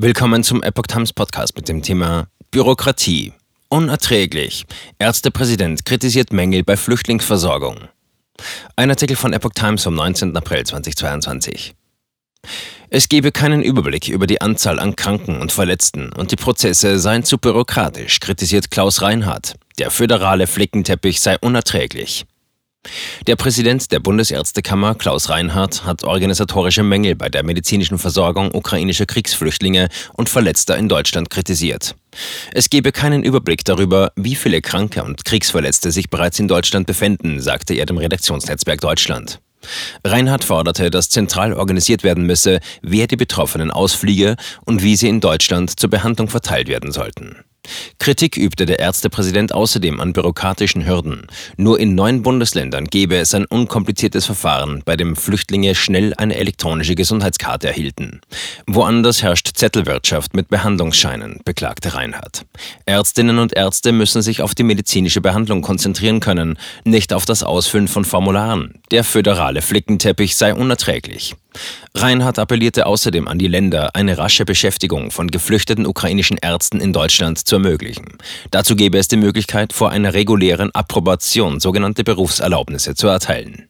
Willkommen zum Epoch Times Podcast mit dem Thema Bürokratie. Unerträglich. Ärztepräsident kritisiert Mängel bei Flüchtlingsversorgung. Ein Artikel von Epoch Times vom 19. April 2022. Es gebe keinen Überblick über die Anzahl an Kranken und Verletzten und die Prozesse seien zu bürokratisch, kritisiert Klaus Reinhardt. Der föderale Flickenteppich sei unerträglich. Der Präsident der Bundesärztekammer, Klaus Reinhardt, hat organisatorische Mängel bei der medizinischen Versorgung ukrainischer Kriegsflüchtlinge und Verletzter in Deutschland kritisiert. Es gebe keinen Überblick darüber, wie viele Kranke und Kriegsverletzte sich bereits in Deutschland befinden, sagte er dem Redaktionsnetzwerk Deutschland. Reinhardt forderte, dass zentral organisiert werden müsse, wer die Betroffenen ausfliege und wie sie in Deutschland zur Behandlung verteilt werden sollten. Kritik übte der Ärztepräsident außerdem an bürokratischen Hürden. Nur in neun Bundesländern gäbe es ein unkompliziertes Verfahren, bei dem Flüchtlinge schnell eine elektronische Gesundheitskarte erhielten. Woanders herrscht Zettelwirtschaft mit Behandlungsscheinen, beklagte Reinhardt. Ärztinnen und Ärzte müssen sich auf die medizinische Behandlung konzentrieren können, nicht auf das Ausfüllen von Formularen. Der föderale Flickenteppich sei unerträglich. Reinhardt appellierte außerdem an die Länder, eine rasche Beschäftigung von geflüchteten ukrainischen Ärzten in Deutschland zu ermöglichen. Dazu gäbe es die Möglichkeit, vor einer regulären Approbation sogenannte Berufserlaubnisse zu erteilen.